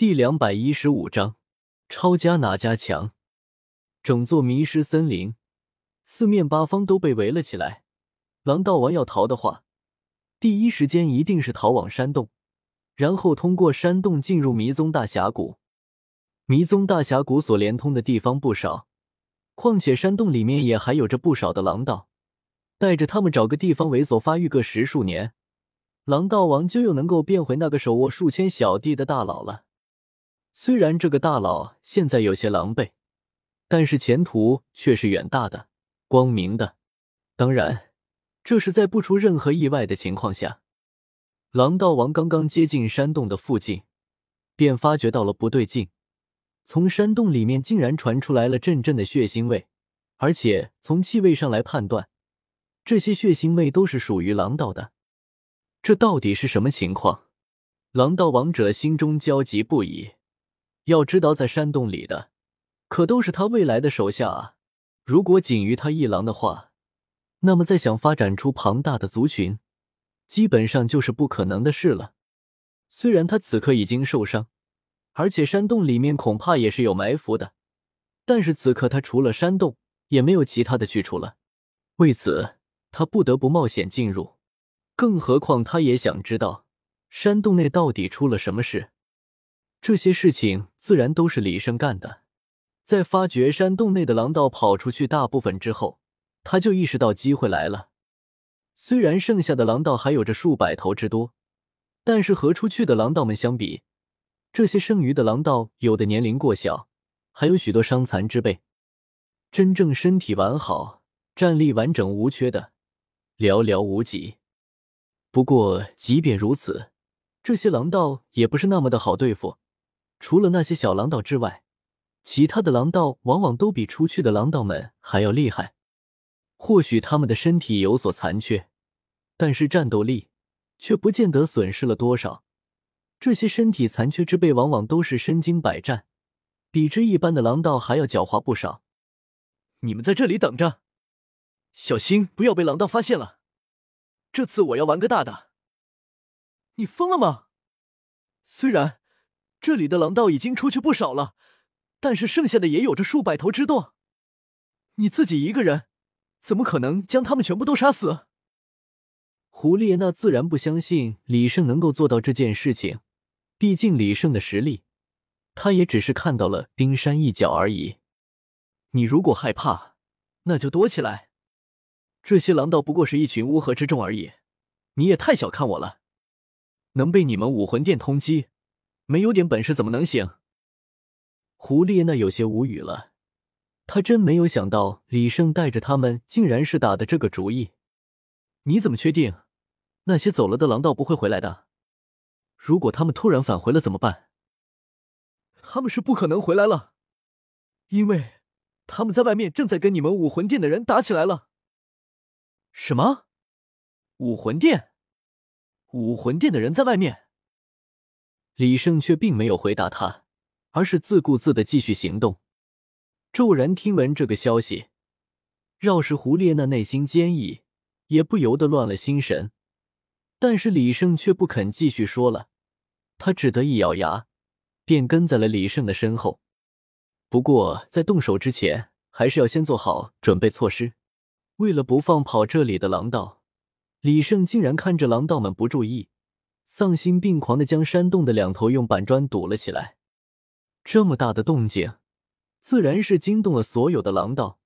第两百一十五章，抄家哪家强？整座迷失森林，四面八方都被围了起来。狼道王要逃的话，第一时间一定是逃往山洞，然后通过山洞进入迷踪大峡谷。迷踪大峡谷所连通的地方不少，况且山洞里面也还有着不少的狼道，带着他们找个地方猥琐发育个十数年，狼道王就又能够变回那个手握数千小弟的大佬了。虽然这个大佬现在有些狼狈，但是前途却是远大的、光明的。当然，这是在不出任何意外的情况下。狼道王刚刚接近山洞的附近，便发觉到了不对劲。从山洞里面竟然传出来了阵阵的血腥味，而且从气味上来判断，这些血腥味都是属于狼道的。这到底是什么情况？狼道王者心中焦急不已。要知道，在山洞里的可都是他未来的手下啊！如果仅于他一狼的话，那么再想发展出庞大的族群，基本上就是不可能的事了。虽然他此刻已经受伤，而且山洞里面恐怕也是有埋伏的，但是此刻他除了山洞也没有其他的去处了。为此，他不得不冒险进入。更何况，他也想知道山洞内到底出了什么事。这些事情自然都是李胜干的。在发觉山洞内的狼道跑出去大部分之后，他就意识到机会来了。虽然剩下的狼道还有着数百头之多，但是和出去的狼道们相比，这些剩余的狼道有的年龄过小，还有许多伤残之辈，真正身体完好、战力完整无缺的寥寥无几。不过，即便如此，这些狼道也不是那么的好对付。除了那些小狼道之外，其他的狼道往往都比出去的狼道们还要厉害。或许他们的身体有所残缺，但是战斗力却不见得损失了多少。这些身体残缺之辈往往都是身经百战，比之一般的狼道还要狡猾不少。你们在这里等着，小心不要被狼道发现了。这次我要玩个大的。你疯了吗？虽然。这里的狼道已经出去不少了，但是剩下的也有着数百头之多。你自己一个人，怎么可能将他们全部都杀死？胡列娜自然不相信李胜能够做到这件事情，毕竟李胜的实力，他也只是看到了冰山一角而已。你如果害怕，那就躲起来。这些狼道不过是一群乌合之众而已，你也太小看我了，能被你们武魂殿通缉。没有点本事怎么能行？胡列娜有些无语了，他真没有想到李胜带着他们竟然是打的这个主意。你怎么确定那些走了的狼道不会回来的？如果他们突然返回了怎么办？他们是不可能回来了，因为他们在外面正在跟你们武魂殿的人打起来了。什么？武魂殿？武魂殿的人在外面？李胜却并没有回答他，而是自顾自的继续行动。骤然听闻这个消息，饶是胡列娜内心坚毅，也不由得乱了心神。但是李胜却不肯继续说了，他只得一咬牙，便跟在了李胜的身后。不过在动手之前，还是要先做好准备措施。为了不放跑这里的狼道，李胜竟然看着狼道们不注意。丧心病狂的将山洞的两头用板砖堵了起来，这么大的动静，自然是惊动了所有的狼道。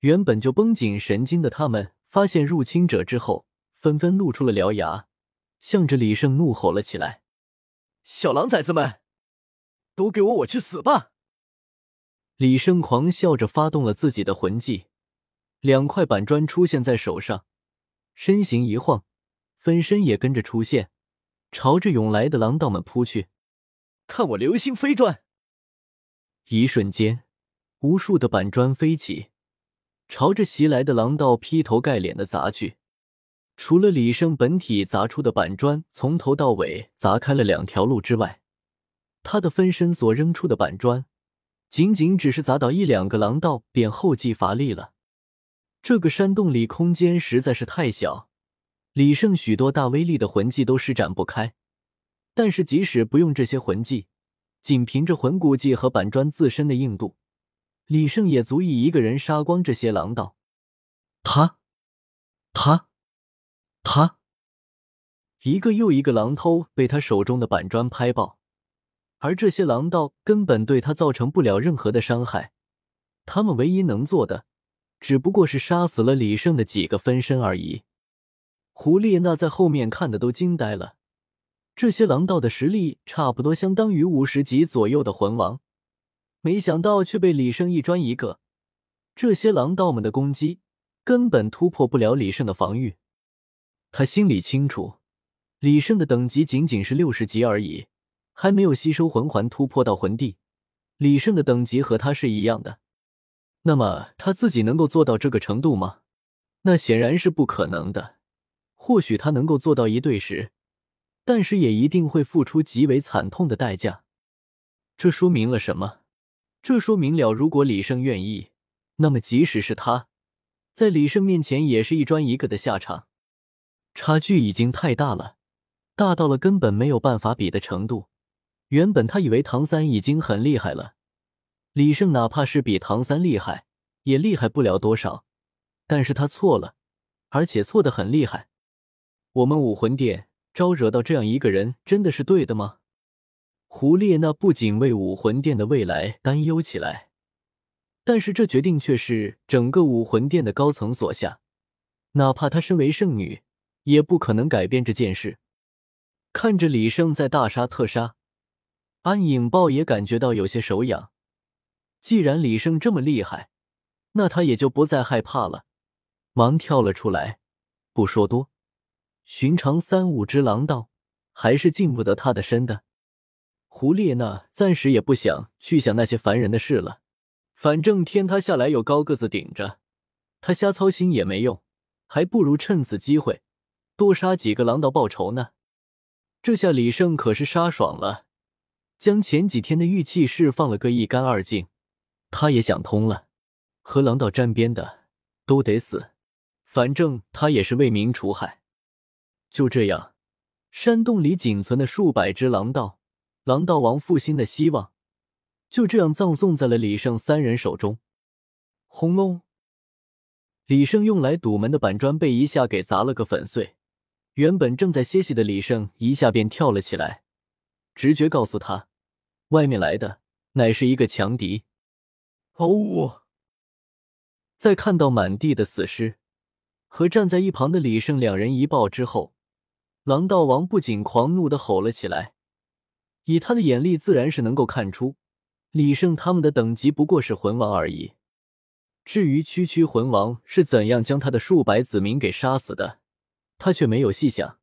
原本就绷紧神经的他们，发现入侵者之后，纷纷露出了獠牙，向着李胜怒吼了起来：“小狼崽子们，都给我我去死吧！”李胜狂笑着发动了自己的魂技，两块板砖出现在手上，身形一晃，分身也跟着出现。朝着涌来的狼道们扑去，看我流星飞砖！一瞬间，无数的板砖飞起，朝着袭来的狼道劈头盖脸的砸去。除了李胜本体砸出的板砖从头到尾砸开了两条路之外，他的分身所扔出的板砖，仅仅只是砸倒一两个狼道便后继乏力了。这个山洞里空间实在是太小。李胜许多大威力的魂技都施展不开，但是即使不用这些魂技，仅凭着魂骨技和板砖自身的硬度，李胜也足以一个人杀光这些狼道。他，他，他，一个又一个狼头被他手中的板砖拍爆，而这些狼道根本对他造成不了任何的伤害。他们唯一能做的，只不过是杀死了李胜的几个分身而已。胡列娜在后面看的都惊呆了。这些狼道的实力差不多相当于五十级左右的魂王，没想到却被李胜一砖一个。这些狼道们的攻击根本突破不了李胜的防御。他心里清楚，李胜的等级仅仅是六十级而已，还没有吸收魂环突破到魂帝。李胜的等级和他是一样的，那么他自己能够做到这个程度吗？那显然是不可能的。或许他能够做到一对十。但是也一定会付出极为惨痛的代价。这说明了什么？这说明了，如果李胜愿意，那么即使是他，在李胜面前也是一砖一个的下场。差距已经太大了，大到了根本没有办法比的程度。原本他以为唐三已经很厉害了，李胜哪怕是比唐三厉害，也厉害不了多少。但是他错了，而且错的很厉害。我们武魂殿。招惹到这样一个人，真的是对的吗？胡列娜不仅为武魂殿的未来担忧起来，但是这决定却是整个武魂殿的高层所下，哪怕她身为圣女，也不可能改变这件事。看着李胜在大杀特杀，安影豹也感觉到有些手痒。既然李胜这么厉害，那他也就不再害怕了，忙跳了出来，不说多。寻常三五只狼道还是进不得他的身的。胡列娜暂时也不想去想那些烦人的事了，反正天塌下来有高个子顶着，他瞎操心也没用，还不如趁此机会多杀几个狼道报仇呢。这下李胜可是杀爽了，将前几天的玉器释放了个一干二净。他也想通了，和狼道沾边的都得死，反正他也是为民除害。就这样，山洞里仅存的数百只狼道，狼道王复兴的希望，就这样葬送在了李胜三人手中。轰隆！李胜用来堵门的板砖被一下给砸了个粉碎。原本正在歇息的李胜一下便跳了起来，直觉告诉他，外面来的乃是一个强敌。哦！在看到满地的死尸和站在一旁的李胜两人一抱之后。狼道王不仅狂怒的吼了起来，以他的眼力，自然是能够看出李胜他们的等级不过是魂王而已。至于区区魂王是怎样将他的数百子民给杀死的，他却没有细想。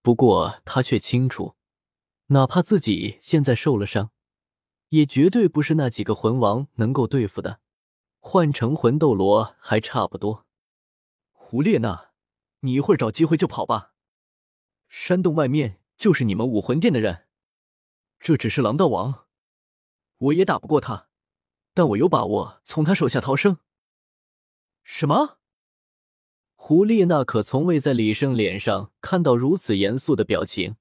不过他却清楚，哪怕自己现在受了伤，也绝对不是那几个魂王能够对付的。换成魂斗罗还差不多。胡列娜，你一会儿找机会就跑吧。山洞外面就是你们武魂殿的人，这只是狼道王，我也打不过他，但我有把握从他手下逃生。什么？胡列娜可从未在李胜脸上看到如此严肃的表情，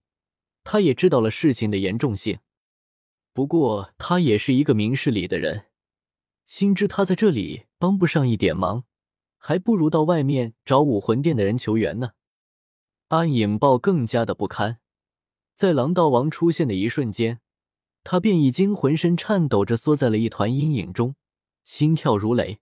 她也知道了事情的严重性。不过她也是一个明事理的人，心知他在这里帮不上一点忙，还不如到外面找武魂殿的人求援呢。暗影豹更加的不堪，在狼道王出现的一瞬间，他便已经浑身颤抖着缩在了一团阴影中，心跳如雷。